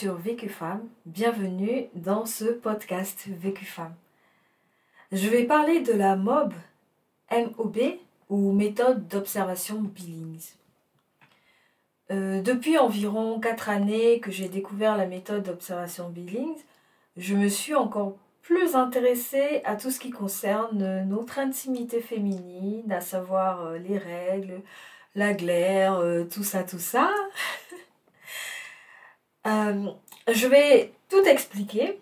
sur Vécu Femme. Bienvenue dans ce podcast Vécu Femme. Je vais parler de la MOB, MOB ou méthode d'observation Billings. Euh, depuis environ 4 années que j'ai découvert la méthode d'observation Billings, je me suis encore plus intéressée à tout ce qui concerne notre intimité féminine, à savoir euh, les règles, la glaire, euh, tout ça, tout ça. Je vais tout expliquer.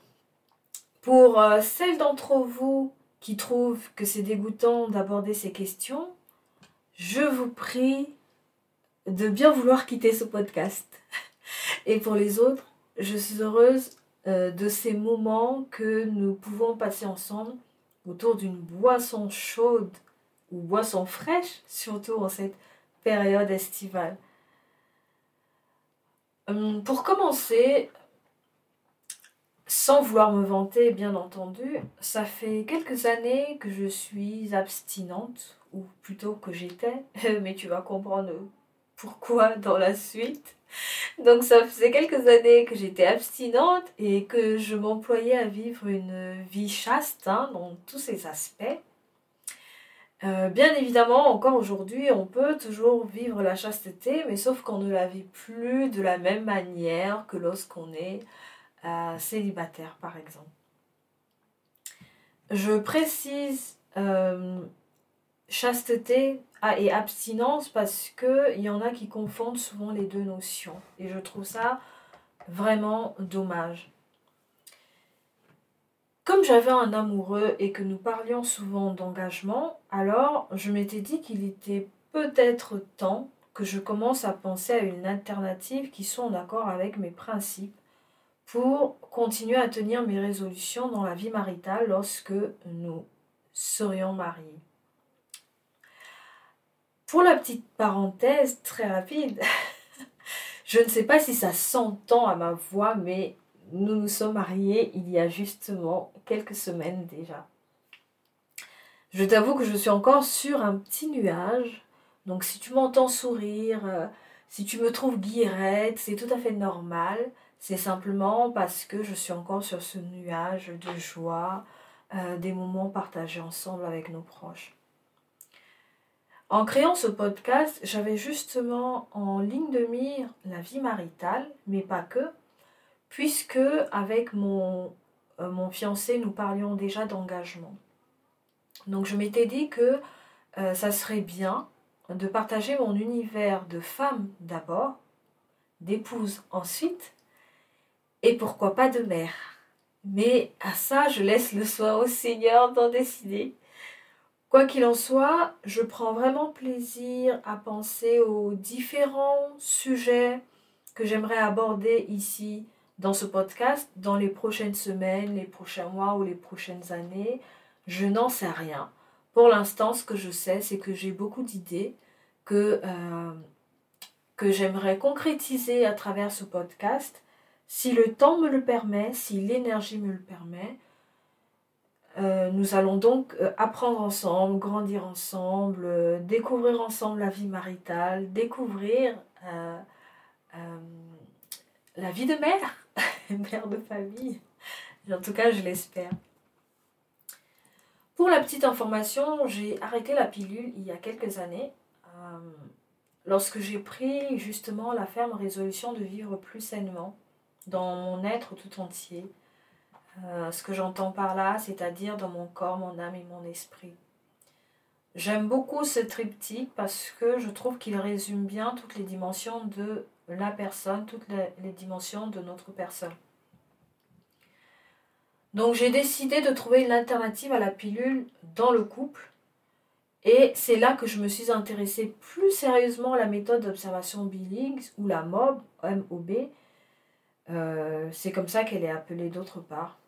Pour celles d'entre vous qui trouvent que c'est dégoûtant d'aborder ces questions, je vous prie de bien vouloir quitter ce podcast. Et pour les autres, je suis heureuse euh, de ces moments que nous pouvons passer ensemble autour d'une boisson chaude ou boisson fraîche, surtout en cette période estivale. Hum, pour commencer, sans vouloir me vanter, bien entendu, ça fait quelques années que je suis abstinente, ou plutôt que j'étais, mais tu vas comprendre pourquoi dans la suite. Donc ça faisait quelques années que j'étais abstinente et que je m'employais à vivre une vie chaste hein, dans tous ses aspects. Euh, bien évidemment, encore aujourd'hui, on peut toujours vivre la chasteté, mais sauf qu'on ne la vit plus de la même manière que lorsqu'on est euh, célibataire, par exemple. Je précise euh, chasteté et abstinence parce qu'il y en a qui confondent souvent les deux notions. Et je trouve ça vraiment dommage. Comme j'avais un amoureux et que nous parlions souvent d'engagement, alors je m'étais dit qu'il était peut-être temps que je commence à penser à une alternative qui soit en accord avec mes principes pour continuer à tenir mes résolutions dans la vie maritale lorsque nous serions mariés. Pour la petite parenthèse très rapide, je ne sais pas si ça s'entend à ma voix, mais nous nous sommes mariés il y a justement quelques semaines déjà. Je t'avoue que je suis encore sur un petit nuage. Donc si tu m'entends sourire, euh, si tu me trouves guirette, c'est tout à fait normal. C'est simplement parce que je suis encore sur ce nuage de joie, euh, des moments partagés ensemble avec nos proches. En créant ce podcast, j'avais justement en ligne de mire la vie maritale, mais pas que, puisque avec mon, euh, mon fiancé, nous parlions déjà d'engagement. Donc je m'étais dit que euh, ça serait bien de partager mon univers de femme d'abord, d'épouse ensuite, et pourquoi pas de mère. Mais à ça, je laisse le soin au Seigneur d'en décider. Quoi qu'il en soit, je prends vraiment plaisir à penser aux différents sujets que j'aimerais aborder ici dans ce podcast dans les prochaines semaines, les prochains mois ou les prochaines années. Je n'en sais rien. Pour l'instant, ce que je sais, c'est que j'ai beaucoup d'idées que, euh, que j'aimerais concrétiser à travers ce podcast. Si le temps me le permet, si l'énergie me le permet, euh, nous allons donc euh, apprendre ensemble, grandir ensemble, découvrir ensemble la vie maritale, découvrir la vie de mère, mère de famille. En tout cas, je l'espère. Pour la petite information, j'ai arrêté la pilule il y a quelques années, lorsque j'ai pris justement la ferme résolution de vivre plus sainement dans mon être tout entier, euh, ce que j'entends par là, c'est-à-dire dans mon corps, mon âme et mon esprit. J'aime beaucoup ce triptyque parce que je trouve qu'il résume bien toutes les dimensions de la personne, toutes les, dimensions de notre personne. Donc j'ai décidé de trouver une alternative à la pilule dans le couple. Et c'est là que je me suis intéressée plus sérieusement à la méthode d'observation Billings ou la MOB, MOB. Euh, c'est comme ça qu'elle est appelée d'autre part.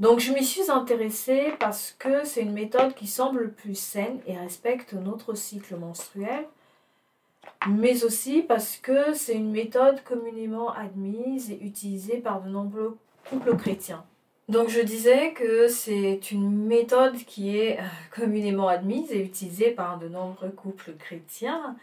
Donc je m'y suis intéressée parce que c'est une méthode qui semble plus saine et respecte notre cycle menstruel, mais aussi parce que c'est une méthode communément admise et utilisée par de nombreux couples chrétiens. Donc je disais que c'est une méthode qui est euh, communément admise et utilisée par de nombreux couples chrétiens.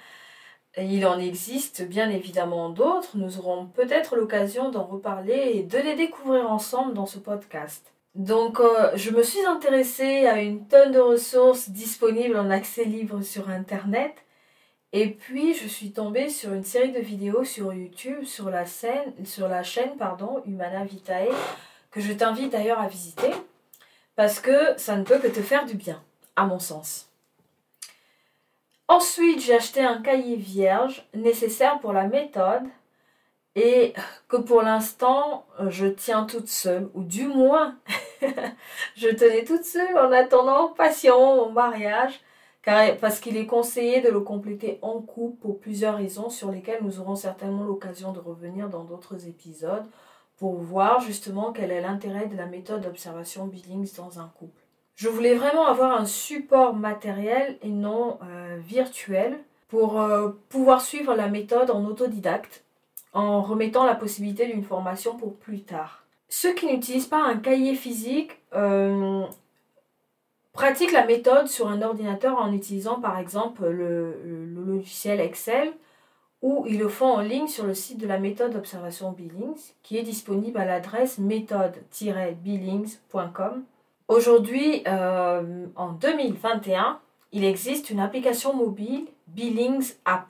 il en existe bien évidemment d'autres. Nous aurons peut-être l'occasion d'en reparler et de les découvrir ensemble dans ce podcast. Donc, euh, je me suis intéressée à une tonne de ressources disponibles en accès libre sur Internet. Et puis, je suis tombée sur une série de vidéos sur YouTube, sur la, scène, sur la chaîne pardon, Humana Vitae, que je t'invite d'ailleurs à visiter, parce que ça ne peut que te faire du bien, à mon sens. Ensuite, j'ai acheté un cahier vierge nécessaire pour la méthode et que pour l'instant, je tiens toute seule, ou du moins, je tenais toute seule en attendant patient mon mariage, car, parce qu'il est conseillé de le compléter en couple pour plusieurs raisons sur lesquelles nous aurons certainement l'occasion de revenir dans d'autres épisodes pour voir justement quel est l'intérêt de la méthode d'observation Billings dans un couple. Je voulais vraiment avoir un support matériel et non euh, virtuel pour euh, pouvoir suivre la méthode en autodidacte en remettant la possibilité d'une formation pour plus tard. Ceux qui n'utilisent pas un cahier physique euh, pratiquent la méthode sur un ordinateur en utilisant par exemple le, le, logiciel Excel ou ils le font en ligne sur le site de la méthode d'observation Billings qui est disponible à l'adresse méthode-billings.com Aujourd'hui, euh, en 2021, il existe une application mobile Billings App,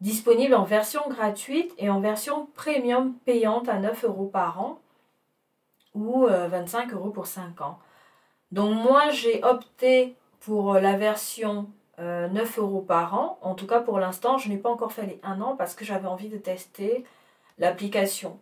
disponible en version gratuite et en version premium payante à 9 euros par an ou 25 euh, euros pour 5 ans. Donc moi, j'ai opté pour la version 9 euh, euros par an. En tout cas, pour l'instant, je n'ai pas encore fait les 1 an parce que j'avais envie de tester l'application.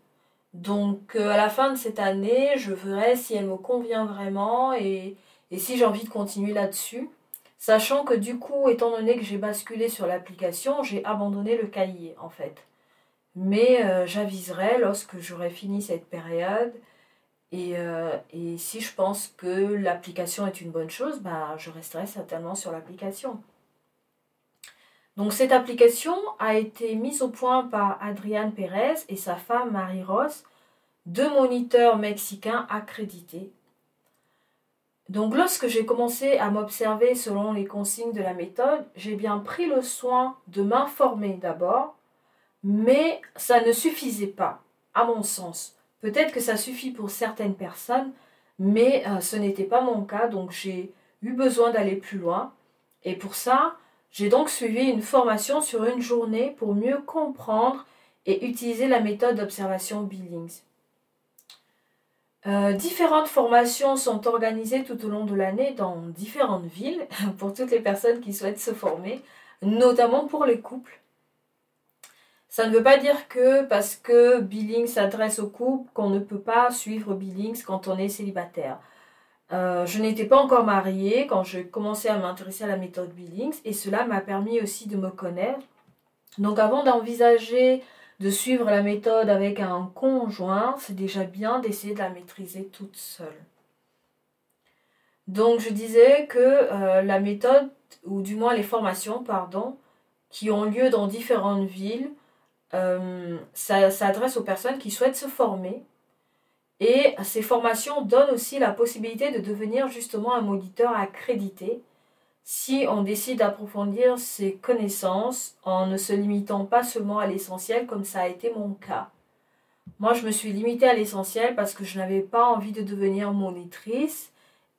Donc euh, à la fin de cette année, je verrai si elle me convient vraiment et, si j'ai envie de continuer là-dessus. Sachant que du coup, étant donné que j'ai basculé sur l'application, j'ai abandonné le cahier en fait. Mais euh, j'aviserai lorsque j'aurai fini cette période. Euh, et, si je pense que l'application est une bonne chose, bah, je resterai certainement sur l'application. Donc cette application a été mise au point par Adriane Pérez et sa femme Marie Ross, deux moniteurs mexicains accrédités. Donc lorsque j'ai commencé à m'observer selon les consignes de la méthode, j'ai bien pris le soin de m'informer d'abord, mais ça ne suffisait pas, à mon sens. Peut-être que ça suffit pour certaines personnes, mais euh, ce n'était pas mon cas, donc j'ai eu besoin d'aller plus loin. Et pour ça, j'ai donc suivi une formation sur une journée pour mieux comprendre et utiliser la méthode d'observation Billings. Euh, différentes formations sont organisées tout au long de l'année dans différentes villes pour toutes les personnes qui souhaitent se former, notamment pour les couples. Ça ne veut pas dire que parce que Billings s'adresse aux couples qu'on ne peut pas suivre Billings quand on est célibataire. Euh, je n'étais pas encore mariée quand j'ai commencé à m'intéresser à la méthode Billings et cela m'a permis aussi de me connaître. Donc avant d'envisager de suivre la méthode avec un conjoint, c'est déjà bien d'essayer de la maîtriser toute seule. Donc je disais que euh, la méthode, ou du moins les formations, pardon, qui ont lieu dans différentes villes, euh, ça s'adresse aux personnes qui souhaitent se former et ces formations donnent aussi la possibilité de devenir justement un moniteur accrédité si on décide d'approfondir ses connaissances en ne se limitant pas seulement à l'essentiel comme ça a été mon cas. Moi, je me suis limitée à l'essentiel parce que je n'avais pas envie de devenir monitrice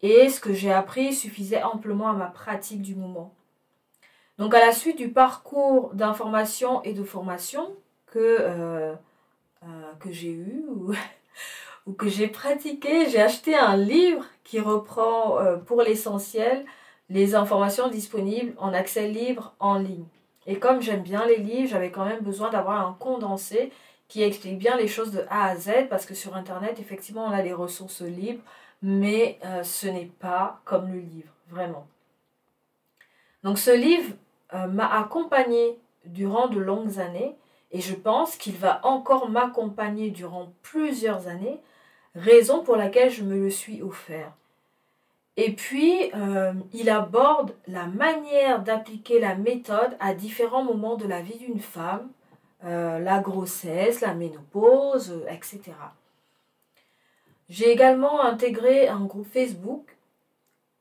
et ce que j'ai appris suffisait amplement à ma pratique du moment. Donc à la suite du parcours d'information et de formation que, euh, euh, que j'ai eu, ou que j'ai pratiqué, j'ai acheté un livre qui reprend euh, pour l'essentiel les informations disponibles en accès libre en ligne. Et comme j'aime bien les livres, j'avais quand même besoin d'avoir un condensé qui explique bien les choses de A à Z, parce que sur Internet, effectivement, on a les ressources libres, mais ce n'est pas comme le livre, vraiment. Donc ce livre euh, m'a accompagné durant de longues années, et je pense qu'il va encore m'accompagner durant plusieurs années, raison pour laquelle je me le suis offert. Et puis, euh, il aborde la manière d'appliquer la méthode à différents moments de la vie d'une femme, euh, la grossesse, la ménopause, etc. J'ai également intégré un groupe Facebook,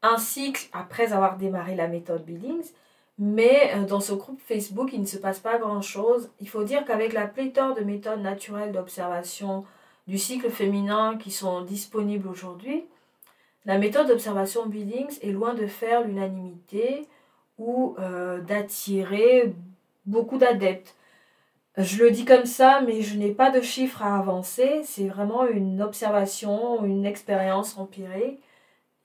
un cycle après avoir démarré la méthode Billings, Mais euh, dans ce groupe Facebook, il ne se passe pas grand-chose. Il faut dire qu'avec la pléthore de méthodes naturelles d'observation du cycle féminin qui sont disponibles aujourd'hui, la méthode d'observation Billings est loin de faire l'unanimité ou euh, d'attirer beaucoup d'adeptes. Je le dis comme ça, mais je n'ai pas de chiffres à avancer. C'est vraiment une observation, une expérience empirique.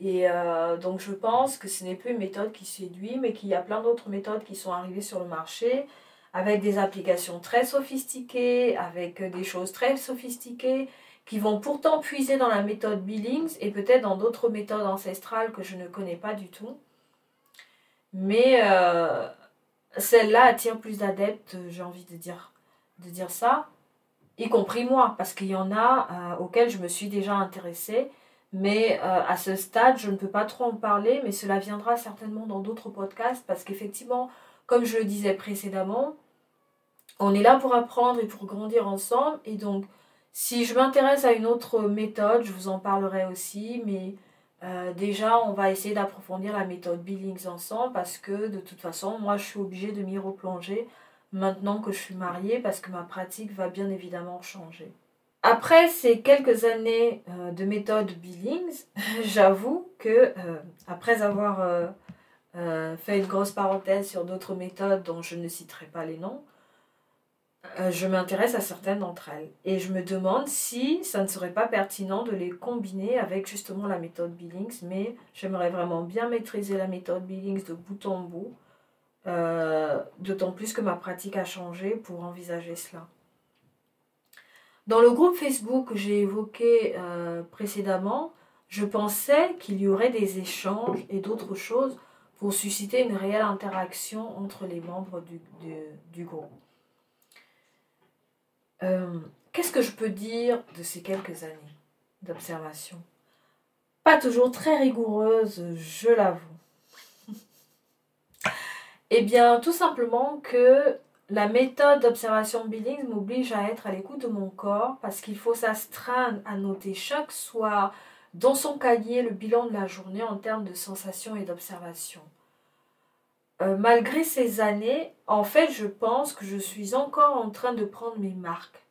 Et euh, donc je pense que ce n'est plus une méthode qui séduit, mais qu'il y a plein d'autres méthodes qui sont arrivées sur le marché avec des applications très sophistiquées, avec des choses très sophistiquées, qui vont pourtant puiser dans la méthode Billings et peut-être dans d'autres méthodes ancestrales que je ne connais pas du tout. Mais euh, celle-là attire plus d'adeptes, j'ai envie de dire, de dire ça, y compris moi, parce qu'il y en a euh, auxquels je me suis déjà intéressée. Mais euh, à ce stade, je ne peux pas trop en parler, mais cela viendra certainement dans d'autres podcasts, parce qu'effectivement, comme je le disais précédemment, on est là pour apprendre et pour grandir ensemble. Et donc, si je m'intéresse à une autre méthode, je vous en parlerai aussi, mais euh, déjà, on va essayer d'approfondir la méthode Billings ensemble parce que de toute façon, moi, je suis obligée de m'y replonger maintenant que je suis mariée parce que ma pratique va bien évidemment changer. Après ces quelques années euh, de méthode Billings, j'avoue que euh, après avoir fait une grosse parenthèse sur d'autres méthodes dont je ne citerai pas les noms, euh, je m'intéresse à certaines d'entre elles. Et je me demande si ça ne serait pas pertinent de les combiner avec justement la méthode Billings, mais j'aimerais vraiment bien maîtriser la méthode Billings de bout en bout, euh, d'autant plus que ma pratique a changé pour envisager cela. Dans le groupe Facebook que j'ai évoqué euh, précédemment, je pensais qu'il y aurait des échanges et d'autres choses pour susciter une réelle interaction entre les membres du groupe. Euh, qu'est-ce que je peux dire de ces quelques années d'observation? Pas toujours très rigoureuse, je l'avoue. eh bien, tout simplement que la méthode d'observation Billings m'oblige à être à l'écoute de mon corps parce qu'il faut s'astreindre à noter chaque soir dans son cahier le bilan de la journée en termes de sensations et d'observation. Euh, malgré ces années, en fait, je pense que je suis encore en train de prendre mes marques.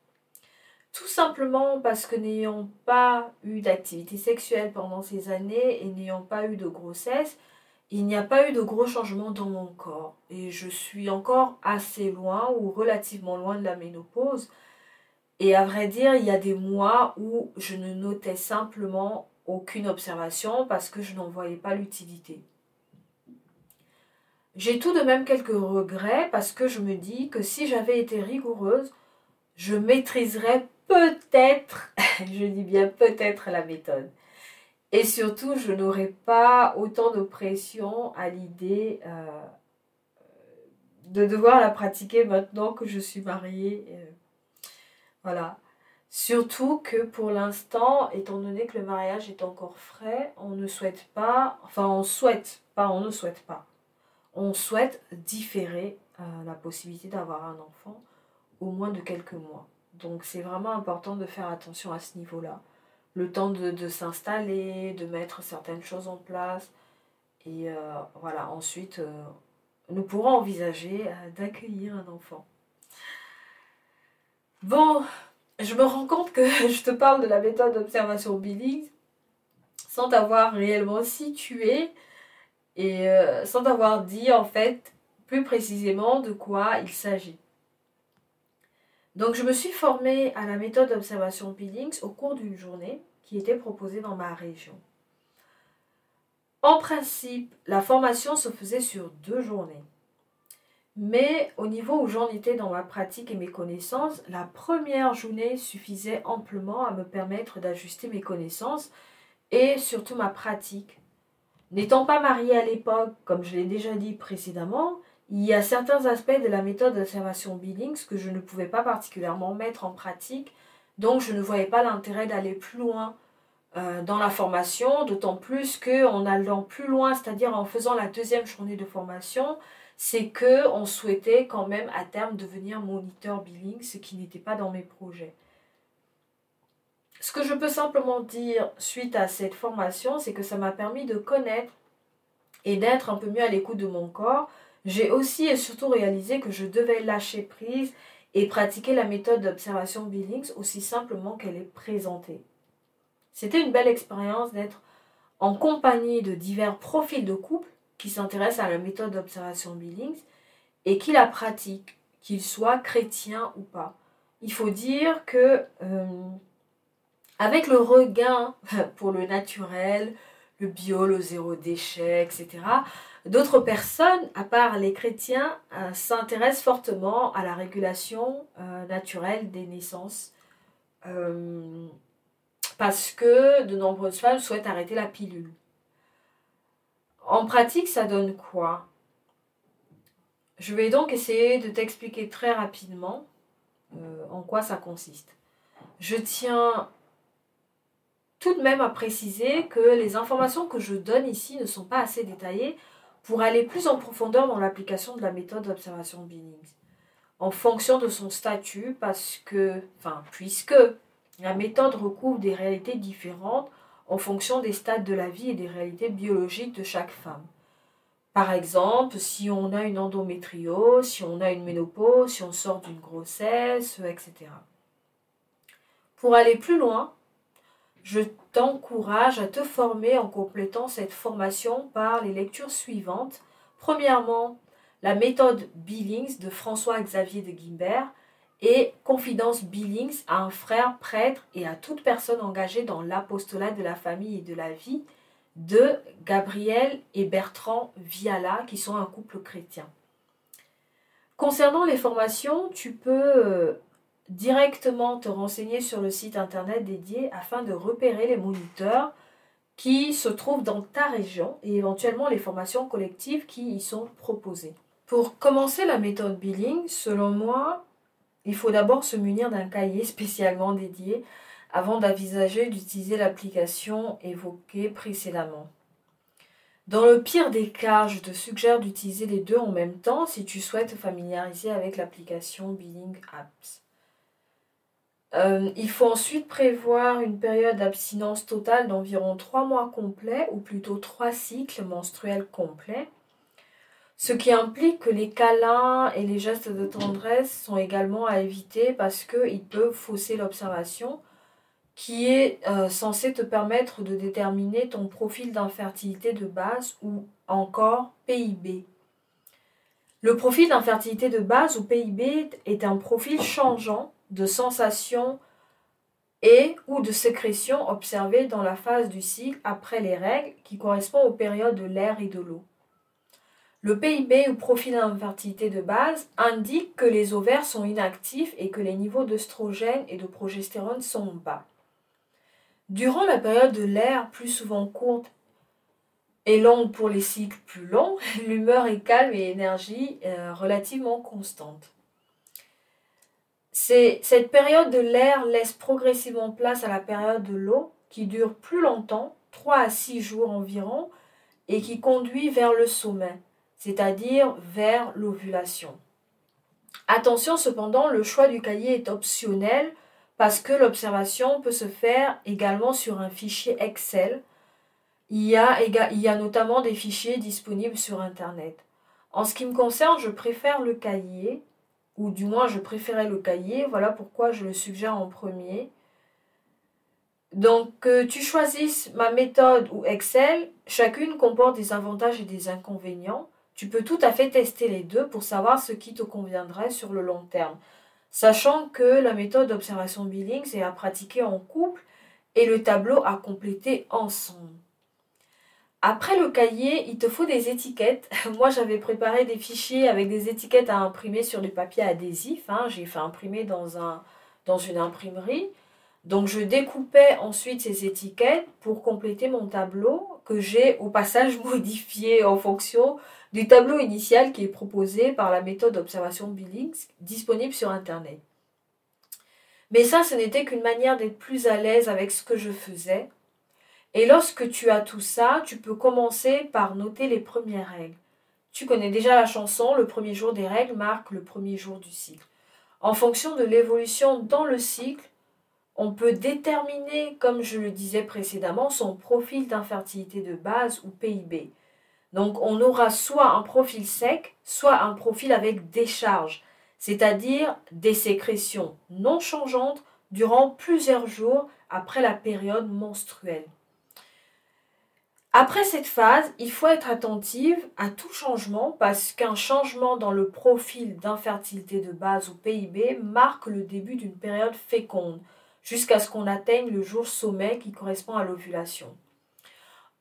Tout simplement parce que n'ayant pas eu d'activité sexuelle pendant ces années et n'ayant pas eu de grossesse, il n'y a pas eu de gros changements dans mon corps. Et je suis encore assez loin ou relativement loin de la ménopause. Et à vrai dire, il y a des mois où je ne notais simplement aucune observation parce que je n'en voyais pas l'utilité. J'ai tout de même quelques regrets parce que je me dis que si j'avais été rigoureuse, je maîtriserais peut-être, je dis bien peut-être la méthode. Et surtout, je n'aurais pas autant de pression à l'idée euh, de devoir la pratiquer maintenant que je suis mariée. Euh, voilà. Surtout que pour l'instant, étant donné que le mariage est encore frais, on ne souhaite pas, enfin on souhaite, pas on ne souhaite pas, on souhaite différer euh, la possibilité d'avoir un enfant au moins de quelques mois. Donc c'est vraiment important de faire attention à ce niveau-là. Le temps de, s'installer, de mettre certaines choses en place. Et euh, voilà, ensuite, euh, nous pourrons envisager d'accueillir un enfant. Bon, je me rends compte que je te parle de la méthode d'observation Billings sans t'avoir réellement situé et euh, sans t'avoir dit en fait plus précisément de quoi il s'agit. Donc je me suis formée à la méthode d'observation Billings au cours d'une journée qui était proposée dans ma région. En principe, la formation se faisait sur deux journées. Mais au niveau où j'en étais dans ma pratique et mes connaissances, la première journée suffisait amplement à me permettre d'ajuster mes connaissances et surtout ma pratique N'étant pas mariée à l'époque, comme je l'ai déjà dit précédemment, il y a certains aspects de la méthode d'observation Billings que je ne pouvais pas particulièrement mettre en pratique, donc je ne voyais pas l'intérêt d'aller plus loin euh, dans la formation, d'autant plus qu'en allant plus loin, c'est-à-dire en faisant la deuxième journée de formation, c'est que on souhaitait quand même à terme devenir moniteur Billings, ce qui n'était pas dans mes projets. Ce que je peux simplement dire suite à cette formation, c'est que ça m'a permis de connaître et d'être un peu mieux à l'écoute de mon corps, j'ai aussi et surtout réalisé que je devais lâcher prise et pratiquer la méthode d'observation Billings aussi simplement qu'elle est présentée. C'était une belle expérience d'être en compagnie de divers profils de couple qui s'intéressent à la méthode d'observation Billings et qui la pratiquent, qu'ils soient chrétiens ou pas. Il faut dire que euh, avec le regain pour le naturel, le bio, le zéro déchet, etc., d'autres personnes, à part les chrétiens, euh, s'intéressent fortement à la régulation euh, naturelle des naissances parce que de nombreuses femmes souhaitent arrêter la pilule. En pratique, ça donne quoi? Je vais donc essayer de t'expliquer très rapidement euh, en quoi ça consiste. Je tiens tout de même à préciser que les informations que je donne ici ne sont pas assez détaillées pour aller plus en profondeur dans l'application de la méthode d'observation Billings, en fonction de son statut, parce que, puisque la méthode recouvre des réalités différentes en fonction des stades de la vie et des réalités biologiques de chaque femme. Par exemple, si on a une endométriose, si on a une ménopause, si on sort d'une grossesse, etc. Pour aller plus loin, je t'encourage à te former en complétant cette formation par les lectures suivantes. Premièrement, la méthode Billings de François-Xavier de Guimbert, et confidence Billings à un frère prêtre et à toute personne engagée dans l'apostolat de la famille et de la vie de Gabriel et Bertrand Viala, qui sont un couple chrétien. Concernant les formations, tu peux euh, directement te renseigner sur le site internet dédié afin de repérer les moniteurs qui se trouvent dans ta région et éventuellement les formations collectives qui y sont proposées. Pour commencer la méthode Billing, selon moi, il faut d'abord se munir d'un cahier spécialement dédié avant d'envisager d'utiliser l'application évoquée précédemment. Dans le pire des cas, je te suggère d'utiliser les deux en même temps si tu souhaites te familiariser avec l'application Billing Apps. Euh, il faut ensuite prévoir une période d'abstinence totale d'environ 3 mois complets ou plutôt 3 cycles menstruels complets ce qui implique que les câlins et les gestes de tendresse sont également à éviter parce qu'ils peuvent fausser l'observation qui est euh, censée te permettre de déterminer ton profil d'infertilité de base ou encore PIB. Le profil d'infertilité de base ou PIB est un profil changeant de sensation et ou de sécrétion observé dans la phase du cycle après les règles qui correspond aux périodes de l'air et de l'eau. Le PIB ou profil d'infertilité de base indique que les ovaires sont inactifs et que les niveaux d'œstrogène et de progestérone sont bas. Durant la période de l'air, plus souvent courte et longue pour les cycles plus longs, l'humeur est calme et l'énergie euh, relativement constante. Cette période de l'air laisse progressivement place à la période de l'eau qui dure plus longtemps, 3 à 6 jours environ, et qui conduit vers le sommet c'est-à-dire vers l'ovulation. Attention cependant, le choix du cahier est optionnel parce que l'observation peut se faire également sur un fichier Excel. Il y, a, il y a notamment des fichiers disponibles sur Internet. En ce qui me concerne, je préfère le cahier, ou du moins je préférais le cahier, voilà pourquoi je le suggère en premier. Donc, que tu choisisses ma méthode ou Excel, chacune comporte des avantages et des inconvénients. Tu peux tout à fait tester les deux pour savoir ce qui te conviendrait sur le long terme, sachant que la méthode d'observation Billings est à pratiquer en couple et le tableau à compléter ensemble. Après le cahier, il te faut des étiquettes. Moi, j'avais préparé des fichiers avec des étiquettes à imprimer sur du papier adhésif. Hein. J'ai fait imprimer dans, un, dans une imprimerie. Donc, je découpais ensuite ces étiquettes pour compléter mon tableau que j'ai au passage modifié en fonction du tableau initial qui est proposé par la méthode d'observation Billings disponible sur Internet. Mais ça, ce n'était qu'une manière d'être plus à l'aise avec ce que je faisais. Et lorsque tu as tout ça, tu peux commencer par noter les premières règles. Tu connais déjà la chanson, le premier jour des règles marque le premier jour du cycle. En fonction de l'évolution dans le cycle, on peut déterminer, comme je le disais précédemment, son profil d'infertilité de base ou PIB. Donc on aura soit un profil sec, soit un profil avec décharge, c'est-à-dire des sécrétions non changeantes durant plusieurs jours après la période menstruelle. Après cette phase, il faut être attentive à tout changement parce qu'un changement dans le profil d'infertilité de base ou PIB marque le début d'une période féconde jusqu'à ce qu'on atteigne le jour sommet qui correspond à l'ovulation.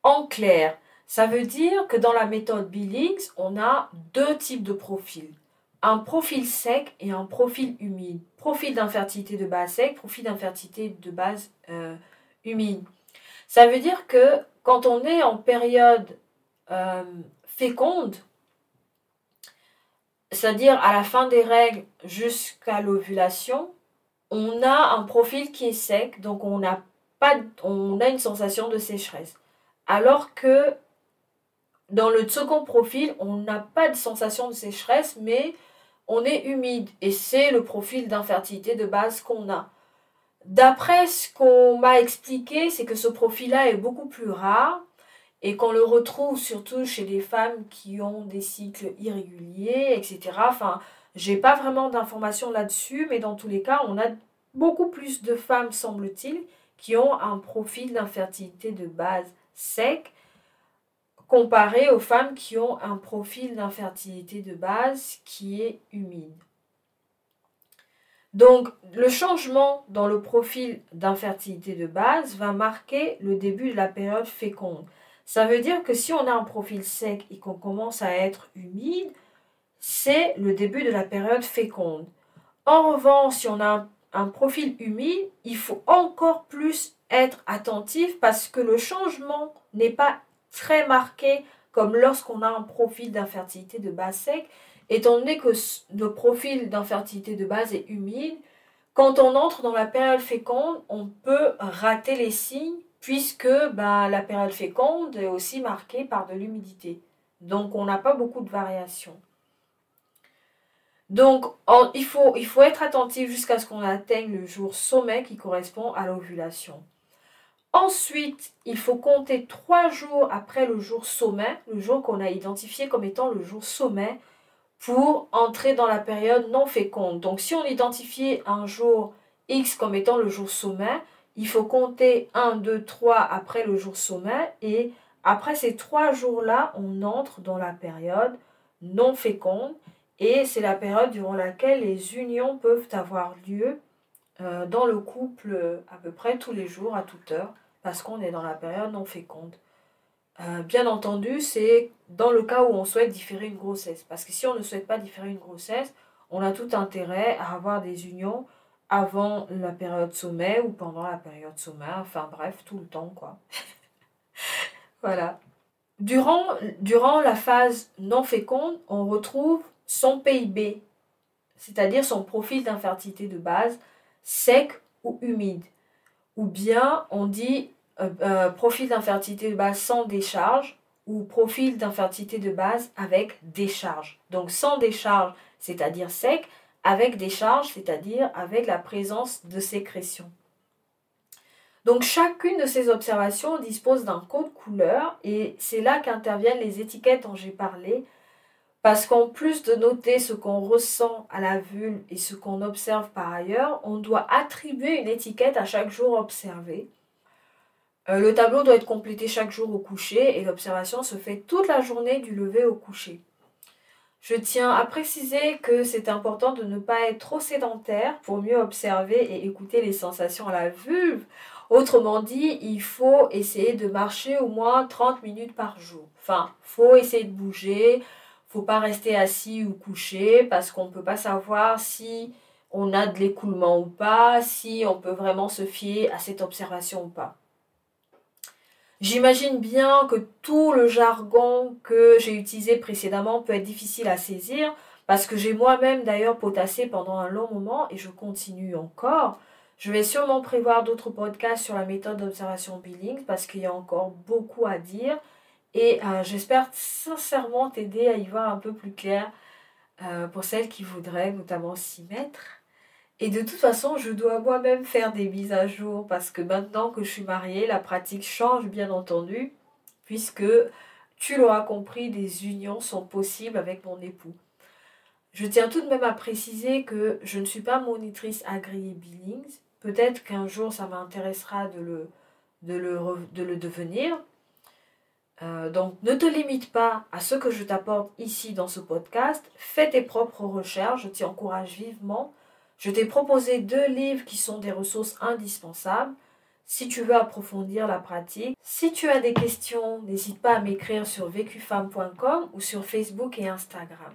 En clair, ça veut dire que dans la méthode Billings, on a deux types de profils. Un profil sec et un profil humide. Profil d'infertilité de base sec, profil d'infertilité de base euh, humide. Ça veut dire que quand on est en période euh, féconde, c'est-à-dire à la fin des règles jusqu'à l'ovulation, on a un profil qui est sec, donc on pas, on a une sensation de sécheresse. Alors que dans le second profil, on n'a pas de sensation de sécheresse, mais on est humide. Et c'est le profil d'infertilité de base qu'on a. D'après ce qu'on m'a expliqué, c'est que ce profil-là est beaucoup plus rare et qu'on le retrouve surtout chez les femmes qui ont des cycles irréguliers, etc. Enfin, j'ai pas vraiment d'informations là-dessus, mais dans tous les cas, on a beaucoup plus de femmes, semble-t-il, qui ont un profil d'infertilité de base sec comparé aux femmes qui ont un profil d'infertilité de base qui est humide. Donc, le changement dans le profil d'infertilité de base va marquer le début de la période féconde. Ça veut dire que si on a un profil sec et qu'on commence à être humide, c'est le début de la période féconde. En revanche, si on a un, profil humide, il faut encore plus être attentif parce que le changement n'est pas très marqué comme lorsqu'on a un profil d'infertilité de base sec, Étant donné que le profil d'infertilité de base est humide, quand on entre dans la période féconde, on peut rater les signes puisque bah, la période féconde est aussi marquée par de l'humidité. Donc on n'a pas beaucoup de variations. Donc il, faut, il faut être attentif jusqu'à ce qu'on atteigne le jour sommet qui correspond à l'ovulation. Ensuite, il faut compter trois jours après le jour sommet, le jour qu'on a identifié comme étant le jour sommet, pour entrer dans la période non féconde. Donc si on identifie un jour X comme étant le jour sommet, il faut compter 1, 2, 3 après le jour sommet et après ces trois jours-là, on entre dans la période non féconde et c'est la période durant laquelle les unions peuvent avoir lieu euh, dans le couple à peu près tous les jours, à toute heure, parce qu'on est dans la période non féconde. Euh, bien entendu, c'est dans le cas où on souhaite différer une grossesse. Parce que si on ne souhaite pas différer une grossesse, on a tout intérêt à avoir des unions avant la période sommet ou pendant la période sommet. Enfin bref, tout le temps, quoi. voilà. Durant, la phase non féconde, on retrouve son PIB, c'est-à-dire son profil d'infertilité de base, sec ou humide. Ou bien on dit euh, euh, profil d'infertilité de base sans décharge ou profil d'infertilité de base avec décharge. Donc sans décharge, c'est-à-dire sec, avec décharge, c'est-à-dire avec la présence de sécrétion. Donc chacune de ces observations dispose d'un code couleur et c'est là qu'interviennent les étiquettes dont j'ai parlé parce qu'en plus de noter ce qu'on ressent à la vue et ce qu'on observe par ailleurs, on doit attribuer une étiquette à chaque jour observé euh, le tableau doit être complété chaque jour au coucher et l'observation se fait toute la journée du lever au coucher. Je tiens à préciser que c'est important de ne pas être trop sédentaire pour mieux observer et écouter les sensations à la vulve. Autrement dit, il faut essayer de marcher au moins 30 minutes par jour. Enfin, faut essayer de bouger, faut pas rester assis ou couché parce qu'on ne peut pas savoir si on a de l'écoulement ou pas, si on peut vraiment se fier à cette observation ou pas. J'imagine bien que tout le jargon que j'ai utilisé précédemment peut être difficile à saisir parce que j'ai moi-même d'ailleurs potassé pendant un long moment et je continue encore. Je vais sûrement prévoir d'autres podcasts sur la méthode d'observation billing parce qu'il y a encore beaucoup à dire et euh, j'espère sincèrement t'aider à y voir un peu plus clair euh, pour celles qui voudraient notamment s'y mettre. Et de toute façon, je dois moi-même faire des mises à jour parce que maintenant que je suis mariée, la pratique change bien entendu, puisque tu l'auras compris, des unions sont possibles avec mon époux. Je tiens tout de même à préciser que je ne suis pas monitrice agréée Billings. Peut-être qu'un jour ça m'intéressera de le, de, le, de le devenir. Euh, donc ne te limite pas à ce que je t'apporte ici dans ce podcast. Fais tes propres recherches, je t'y encourage vivement. Je t'ai proposé deux livres qui sont des ressources indispensables si tu veux approfondir la pratique. Si tu as des questions, n'hésite pas à m'écrire sur vécufemme.com ou sur Facebook et Instagram.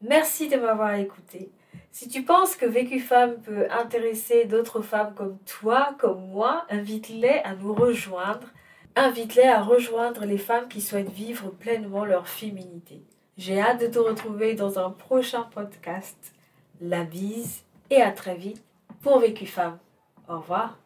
Merci de m'avoir écouté. Si tu penses que Vécu Femme peut intéresser d'autres femmes comme toi, comme moi, invite-les à nous rejoindre. Invite-les à rejoindre les femmes qui souhaitent vivre pleinement leur féminité. J'ai hâte de te retrouver dans un prochain podcast. La bise et à très vite pour Vécu Femme. Au revoir.